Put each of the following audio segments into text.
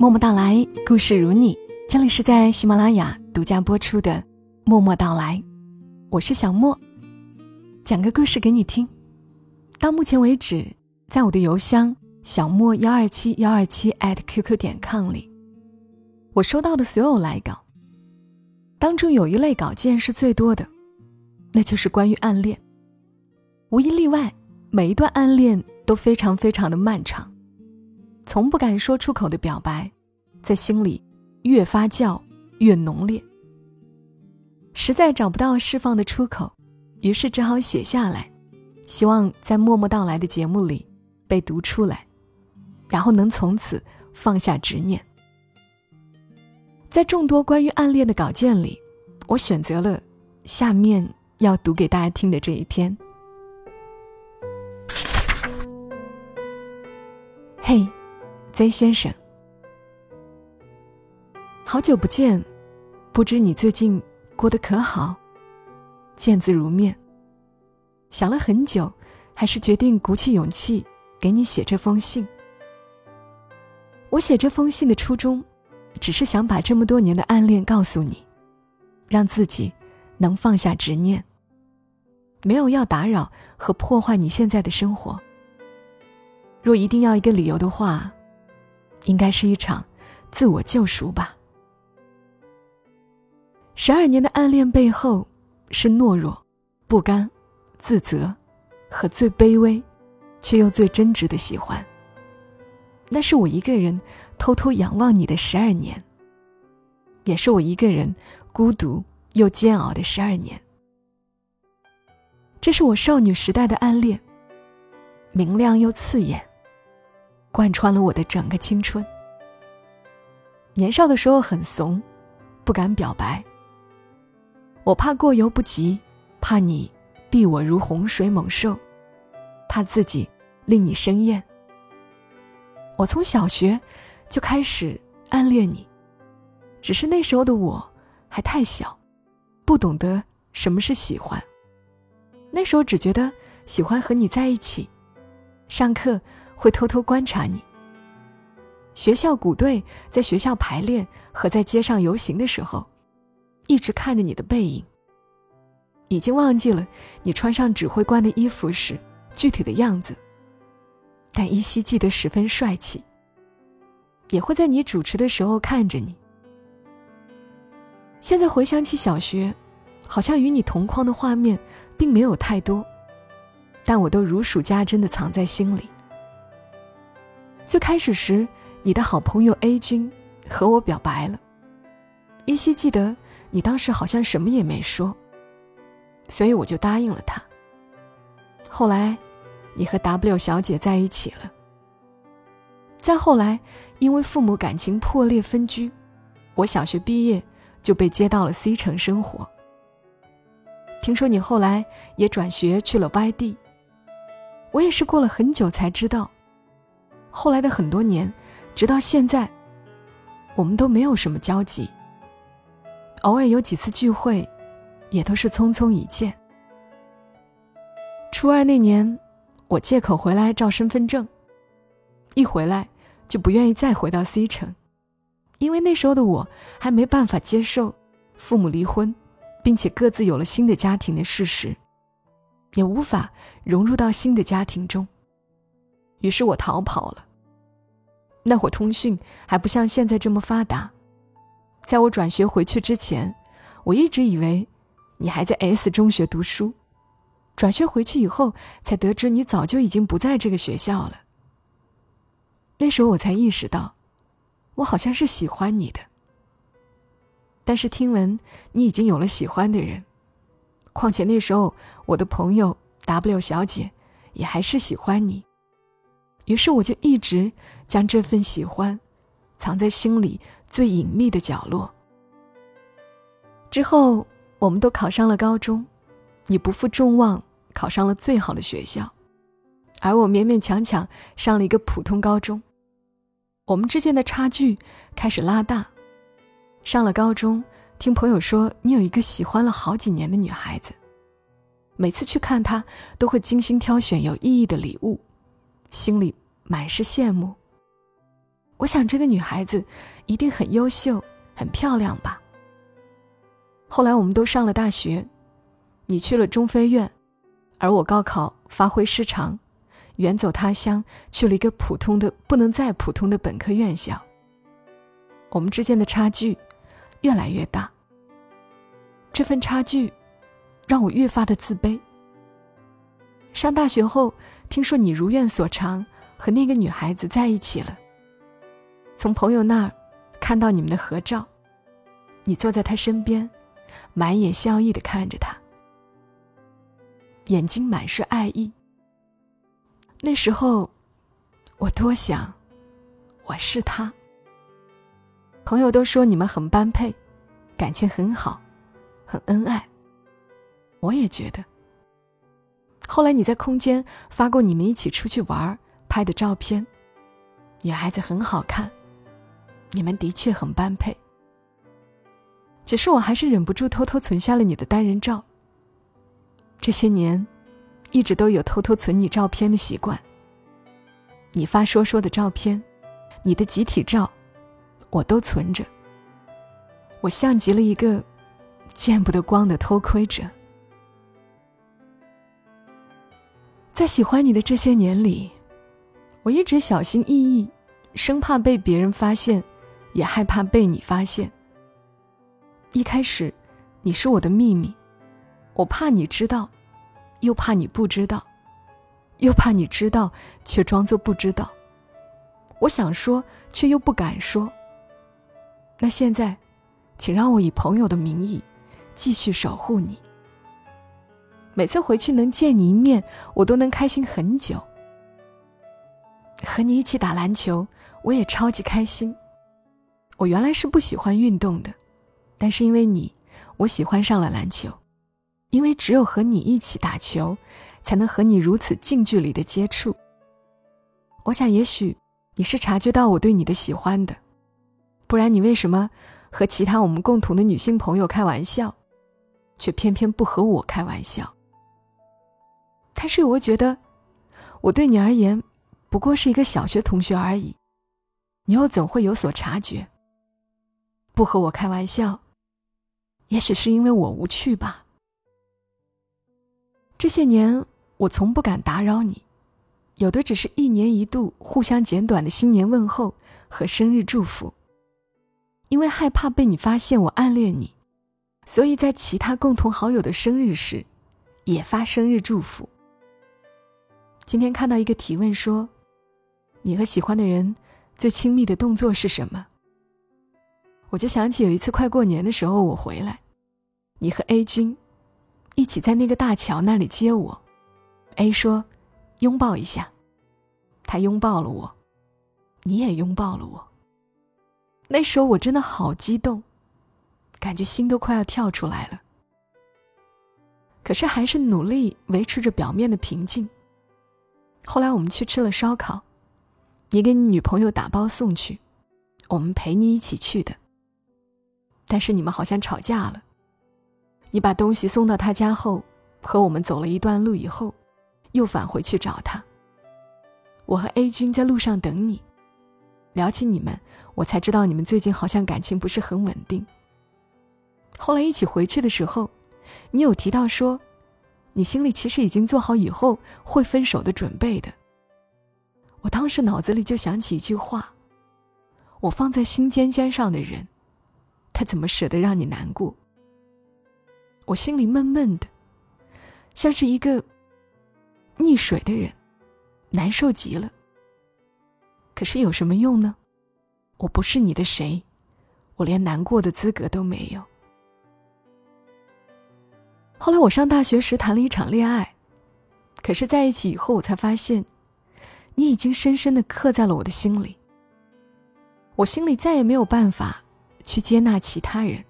默默到来，故事如你。这里是在喜马拉雅独家播出的《默默到来》，我是小莫，讲个故事给你听。到目前为止，在我的邮箱小莫幺二七幺二七 @QQ 点 com 里，我收到的所有来稿当中，有一类稿件是最多的，那就是关于暗恋。无一例外，每一段暗恋都非常非常的漫长。从不敢说出口的表白，在心里越发酵越浓烈。实在找不到释放的出口，于是只好写下来，希望在默默到来的节目里被读出来，然后能从此放下执念。在众多关于暗恋的稿件里，我选择了下面要读给大家听的这一篇。嘿。Z 先生，好久不见，不知你最近过得可好？见字如面。想了很久，还是决定鼓起勇气给你写这封信。我写这封信的初衷，只是想把这么多年的暗恋告诉你，让自己能放下执念，没有要打扰和破坏你现在的生活。若一定要一个理由的话。应该是一场自我救赎吧。十二年的暗恋背后，是懦弱、不甘、自责和最卑微，却又最真挚的喜欢。那是我一个人偷偷仰望你的十二年，也是我一个人孤独又煎熬的十二年。这是我少女时代的暗恋，明亮又刺眼。贯穿了我的整个青春。年少的时候很怂，不敢表白。我怕过犹不及，怕你避我如洪水猛兽，怕自己令你生厌。我从小学就开始暗恋你，只是那时候的我还太小，不懂得什么是喜欢。那时候只觉得喜欢和你在一起，上课。会偷偷观察你。学校鼓队在学校排练和在街上游行的时候，一直看着你的背影。已经忘记了你穿上指挥官的衣服时具体的样子，但依稀记得十分帅气。也会在你主持的时候看着你。现在回想起小学，好像与你同框的画面并没有太多，但我都如数家珍的藏在心里。最开始时，你的好朋友 A 君和我表白了。依稀记得你当时好像什么也没说，所以我就答应了他。后来，你和 W 小姐在一起了。再后来，因为父母感情破裂分居，我小学毕业就被接到了 C 城生活。听说你后来也转学去了 Y 地，我也是过了很久才知道。后来的很多年，直到现在，我们都没有什么交集。偶尔有几次聚会，也都是匆匆一见。初二那年，我借口回来照身份证，一回来就不愿意再回到 C 城，因为那时候的我还没办法接受父母离婚，并且各自有了新的家庭的事实，也无法融入到新的家庭中。于是我逃跑了。那会通讯还不像现在这么发达，在我转学回去之前，我一直以为你还在 S 中学读书。转学回去以后，才得知你早就已经不在这个学校了。那时候我才意识到，我好像是喜欢你的。但是听闻你已经有了喜欢的人，况且那时候我的朋友 W 小姐也还是喜欢你。于是我就一直将这份喜欢藏在心里最隐秘的角落。之后，我们都考上了高中，你不负众望考上了最好的学校，而我勉勉强强上了一个普通高中。我们之间的差距开始拉大。上了高中，听朋友说你有一个喜欢了好几年的女孩子，每次去看她都会精心挑选有意义的礼物，心里。满是羡慕。我想这个女孩子一定很优秀、很漂亮吧。后来我们都上了大学，你去了中非院，而我高考发挥失常，远走他乡，去了一个普通的不能再普通的本科院校。我们之间的差距越来越大，这份差距让我越发的自卑。上大学后，听说你如愿所偿，和那个女孩子在一起了。从朋友那儿看到你们的合照，你坐在他身边，满眼笑意的看着他，眼睛满是爱意。那时候，我多想，我是他。朋友都说你们很般配，感情很好，很恩爱。我也觉得。后来你在空间发过你们一起出去玩拍的照片，女孩子很好看，你们的确很般配。只是我还是忍不住偷偷存下了你的单人照。这些年，一直都有偷偷存你照片的习惯。你发说说的照片，你的集体照。我都存着。我像极了一个见不得光的偷窥者。在喜欢你的这些年里，我一直小心翼翼，生怕被别人发现，也害怕被你发现。一开始，你是我的秘密，我怕你知道，又怕你不知道，又怕你知道却装作不知道。我想说，却又不敢说。那现在，请让我以朋友的名义，继续守护你。每次回去能见你一面，我都能开心很久。和你一起打篮球，我也超级开心。我原来是不喜欢运动的，但是因为你，我喜欢上了篮球。因为只有和你一起打球，才能和你如此近距离的接触。我想，也许你是察觉到我对你的喜欢的。不然你为什么和其他我们共同的女性朋友开玩笑，却偏偏不和我开玩笑？但是我觉得，我对你而言不过是一个小学同学而已，你又怎会有所察觉？不和我开玩笑，也许是因为我无趣吧。这些年我从不敢打扰你，有的只是一年一度互相简短的新年问候和生日祝福。因为害怕被你发现我暗恋你，所以在其他共同好友的生日时，也发生日祝福。今天看到一个提问说：“你和喜欢的人最亲密的动作是什么？”我就想起有一次快过年的时候，我回来，你和 A 君一起在那个大桥那里接我。A 说：“拥抱一下。”他拥抱了我，你也拥抱了我。那时候我真的好激动，感觉心都快要跳出来了。可是还是努力维持着表面的平静。后来我们去吃了烧烤，你给你女朋友打包送去，我们陪你一起去的。但是你们好像吵架了，你把东西送到他家后，和我们走了一段路以后，又返回去找他。我和 A 君在路上等你，聊起你们。我才知道你们最近好像感情不是很稳定。后来一起回去的时候，你有提到说，你心里其实已经做好以后会分手的准备的。我当时脑子里就想起一句话：我放在心尖尖上的人，他怎么舍得让你难过？我心里闷闷的，像是一个溺水的人，难受极了。可是有什么用呢？我不是你的谁，我连难过的资格都没有。后来我上大学时谈了一场恋爱，可是在一起以后，我才发现，你已经深深的刻在了我的心里。我心里再也没有办法去接纳其他人。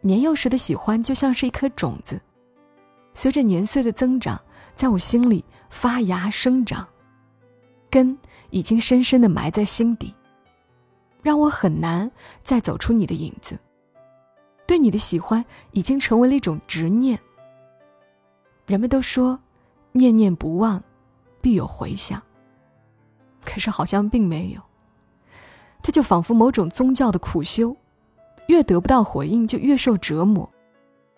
年幼时的喜欢就像是一颗种子，随着年岁的增长，在我心里发芽生长，根已经深深的埋在心底。让我很难再走出你的影子。对你的喜欢已经成为了一种执念。人们都说，念念不忘，必有回响。可是好像并没有。它就仿佛某种宗教的苦修，越得不到回应就越受折磨，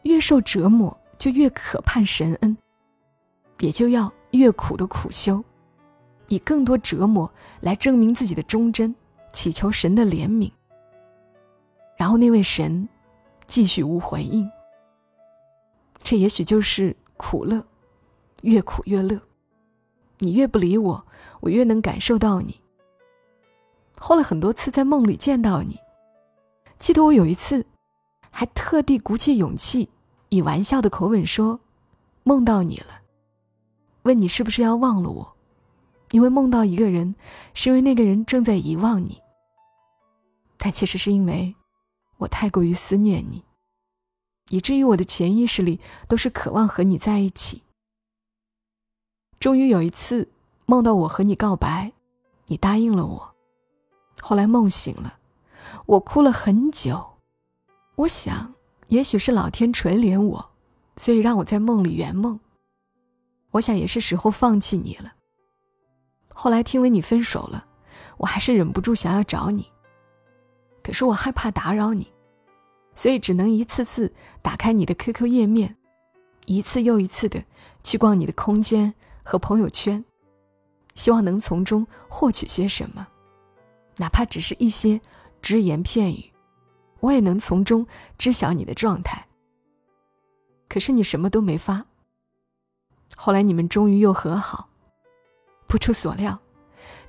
越受折磨就越渴盼神恩，也就要越苦的苦修，以更多折磨来证明自己的忠贞，祈求神的怜悯。然后那位神继续无回应。这也许就是苦乐，越苦越乐。你越不理我，我越能感受到你。后来很多次在梦里见到你，记得我有一次，还特地鼓起勇气，以玩笑的口吻说：“梦到你了。”问你是不是要忘了我？因为梦到一个人，是因为那个人正在遗忘你。但其实是因为。我太过于思念你，以至于我的潜意识里都是渴望和你在一起。终于有一次梦到我和你告白，你答应了我。后来梦醒了，我哭了很久。我想，也许是老天垂怜我，所以让我在梦里圆梦。我想也是时候放弃你了。后来听闻你分手了，我还是忍不住想要找你。可是我害怕打扰你，所以只能一次次打开你的 QQ 页面，一次又一次的去逛你的空间和朋友圈，希望能从中获取些什么，哪怕只是一些只言片语，我也能从中知晓你的状态。可是你什么都没发。后来你们终于又和好，不出所料，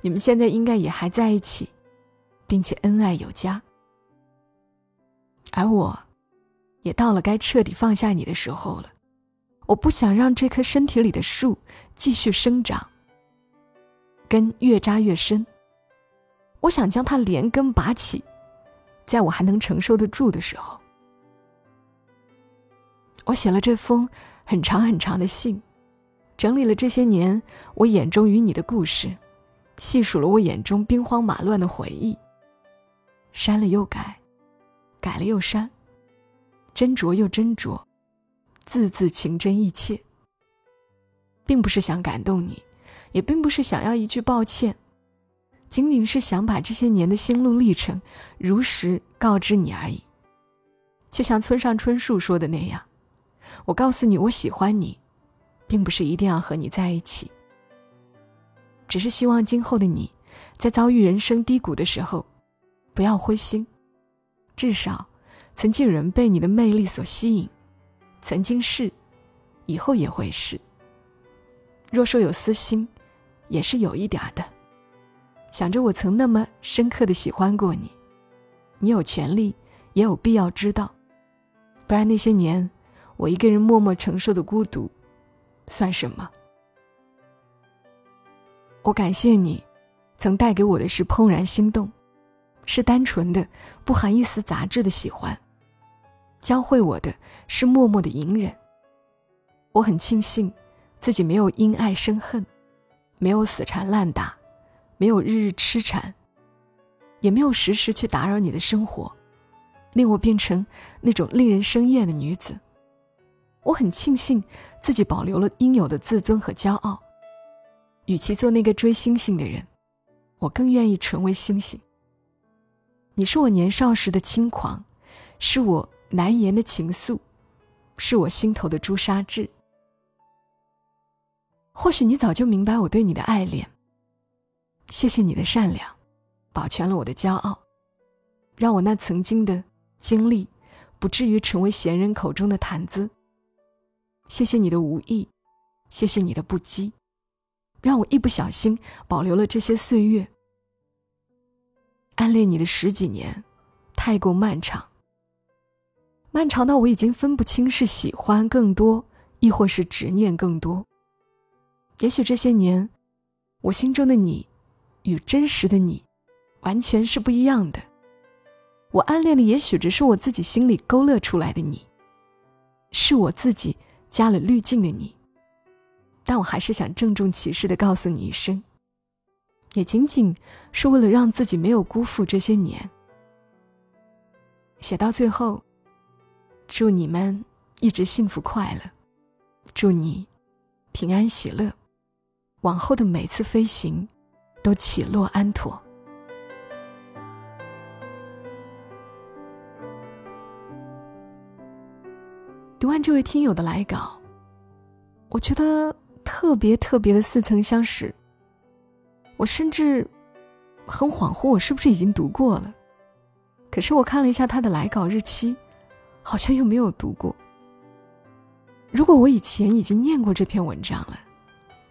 你们现在应该也还在一起。并且恩爱有加，而我，也到了该彻底放下你的时候了。我不想让这棵身体里的树继续生长，根越扎越深。我想将它连根拔起，在我还能承受得住的时候。我写了这封很长很长的信，整理了这些年我眼中与你的故事，细数了我眼中兵荒马乱的回忆。删了又改，改了又删，斟酌又斟酌，字字情真意切。并不是想感动你，也并不是想要一句抱歉，仅仅是想把这些年的心路历程如实告知你而已。就像村上春树说的那样，我告诉你我喜欢你，并不是一定要和你在一起，只是希望今后的你，在遭遇人生低谷的时候。不要灰心，至少，曾经有人被你的魅力所吸引，曾经是，以后也会是。若说有私心，也是有一点的。想着我曾那么深刻的喜欢过你，你有权利，也有必要知道，不然那些年我一个人默默承受的孤独，算什么？我感谢你，曾带给我的是怦然心动。是单纯的、不含一丝杂质的喜欢，教会我的是默默的隐忍。我很庆幸自己没有因爱生恨，没有死缠烂打，没有日日痴缠，也没有时时去打扰你的生活，令我变成那种令人生厌的女子。我很庆幸自己保留了应有的自尊和骄傲。与其做那个追星星的人，我更愿意成为星星。你是我年少时的轻狂，是我难言的情愫，是我心头的朱砂痣。或许你早就明白我对你的爱恋。谢谢你的善良，保全了我的骄傲，让我那曾经的经历不至于成为闲人口中的谈资。谢谢你的无意，谢谢你的不羁，让我一不小心保留了这些岁月。暗恋你的十几年，太过漫长。漫长到我已经分不清是喜欢更多，亦或是执念更多。也许这些年，我心中的你，与真实的你，完全是不一样的。我暗恋的也许只是我自己心里勾勒出来的你，是我自己加了滤镜的你。但我还是想郑重其事的告诉你一声。也仅仅是为了让自己没有辜负这些年。写到最后，祝你们一直幸福快乐，祝你平安喜乐，往后的每次飞行都起落安妥。读完这位听友的来稿我觉得特别特别的似曾相识。我甚至很恍惚我是不是已经读过了？可是我看了一下他的来稿日期好像又没有读过。如果我以前已经念过这篇文章了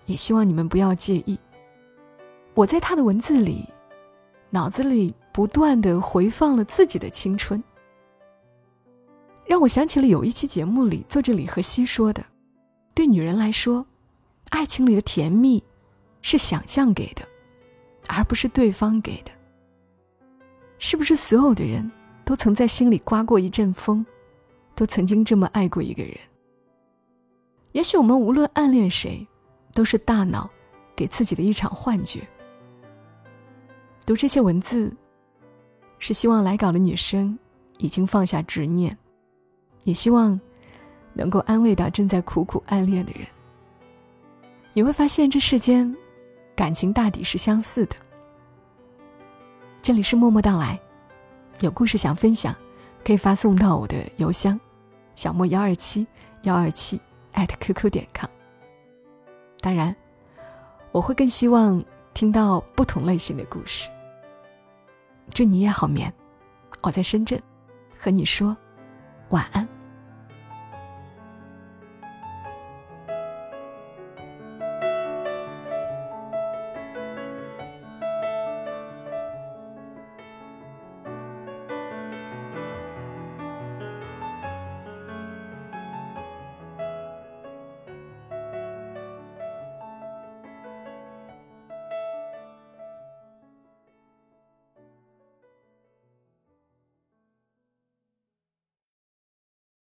也希望你们不要介意。我在他的文字里，脑子里不断的回放了自己的青春，让我想起了有一期节目里作者李和熙说的：“对女人来说，爱情里的甜蜜是想象给的，而不是对方给的。”是不是所有的人都曾在心里刮过一阵风，都曾经这么爱过一个人？也许我们无论暗恋谁，都是大脑给自己的一场幻觉。读这些文字，是希望来稿的女生已经放下执念，也希望能够安慰到正在苦苦暗恋的人。你会发现，这世间感情大抵是相似的。这里是默默到来，有故事想分享，可以发送到我的邮箱，小莫幺二七幺二七艾特。qq 点 com。当然，我会更希望听到不同类型的故事。祝你也好眠，我在深圳，和你说晚安。